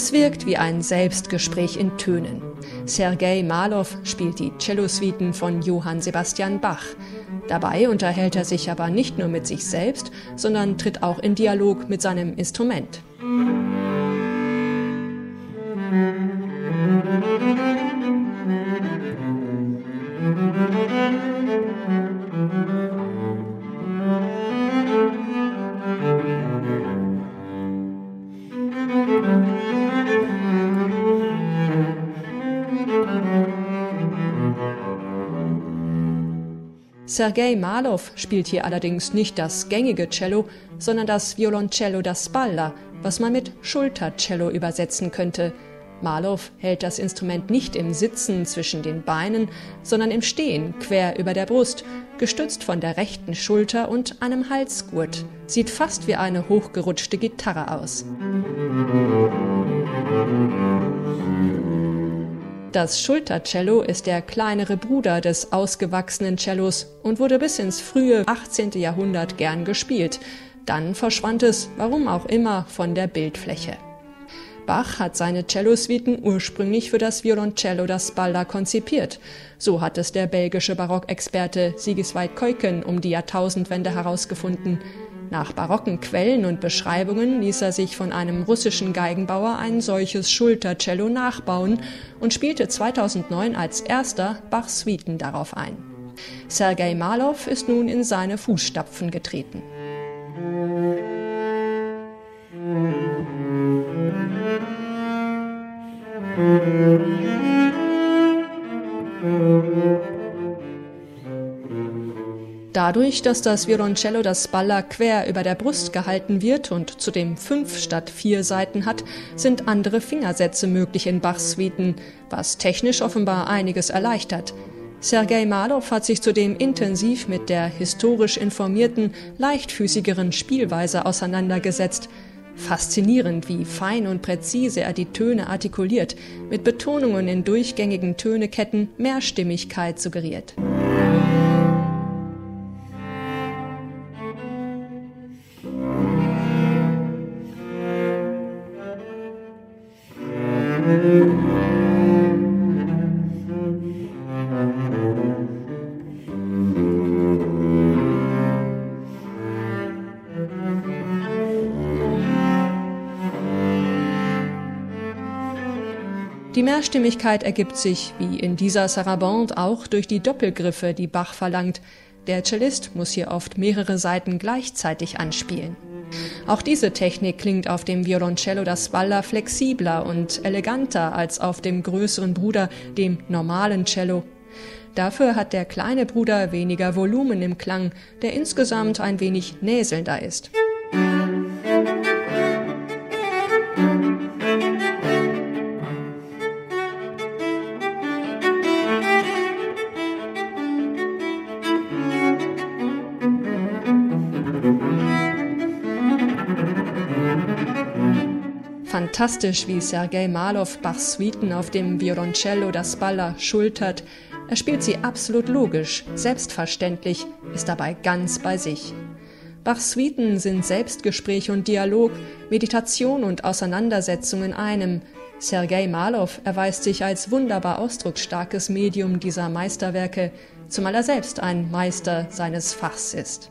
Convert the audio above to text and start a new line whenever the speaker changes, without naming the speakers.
Es wirkt wie ein Selbstgespräch in Tönen. Sergei Malow spielt die Cellosuiten von Johann Sebastian Bach. Dabei unterhält er sich aber nicht nur mit sich selbst, sondern tritt auch in Dialog mit seinem Instrument. Sergei Malow spielt hier allerdings nicht das gängige Cello, sondern das Violoncello da Spalla, was man mit Schultercello übersetzen könnte. Malow hält das Instrument nicht im Sitzen zwischen den Beinen, sondern im Stehen quer über der Brust, gestützt von der rechten Schulter und einem Halsgurt. Sieht fast wie eine hochgerutschte Gitarre aus. Das Schultercello ist der kleinere Bruder des ausgewachsenen Cellos und wurde bis ins frühe 18. Jahrhundert gern gespielt. Dann verschwand es, warum auch immer, von der Bildfläche. Bach hat seine Cellosuiten ursprünglich für das Violoncello da Spalla konzipiert. So hat es der belgische Barockexperte Sigiswald Keuken um die Jahrtausendwende herausgefunden. Nach barocken Quellen und Beschreibungen ließ er sich von einem russischen Geigenbauer ein solches Schultercello nachbauen und spielte 2009 als erster Bachs Suiten darauf ein. Sergei Malow ist nun in seine Fußstapfen getreten. Dadurch, dass das Violoncello das Spalla quer über der Brust gehalten wird und zudem fünf statt vier Seiten hat, sind andere Fingersätze möglich in Bachs Suiten, was technisch offenbar einiges erleichtert. Sergei Malow hat sich zudem intensiv mit der historisch informierten, leichtfüßigeren Spielweise auseinandergesetzt. Faszinierend, wie fein und präzise er die Töne artikuliert, mit Betonungen in durchgängigen Töneketten Mehrstimmigkeit suggeriert. Die Mehrstimmigkeit ergibt sich, wie in dieser Sarabande, auch durch die Doppelgriffe, die Bach verlangt. Der Cellist muss hier oft mehrere Seiten gleichzeitig anspielen. Auch diese Technik klingt auf dem Violoncello da Spalla flexibler und eleganter als auf dem größeren Bruder, dem normalen Cello. Dafür hat der kleine Bruder weniger Volumen im Klang, der insgesamt ein wenig näselnder ist. Fantastisch, wie Sergei Malow Bachs Suiten auf dem Violoncello da Spalla schultert. Er spielt sie absolut logisch, selbstverständlich, ist dabei ganz bei sich. Bachs Suiten sind Selbstgespräch und Dialog, Meditation und Auseinandersetzung in einem. Sergei Malow erweist sich als wunderbar ausdrucksstarkes Medium dieser Meisterwerke, zumal er selbst ein Meister seines Fachs ist.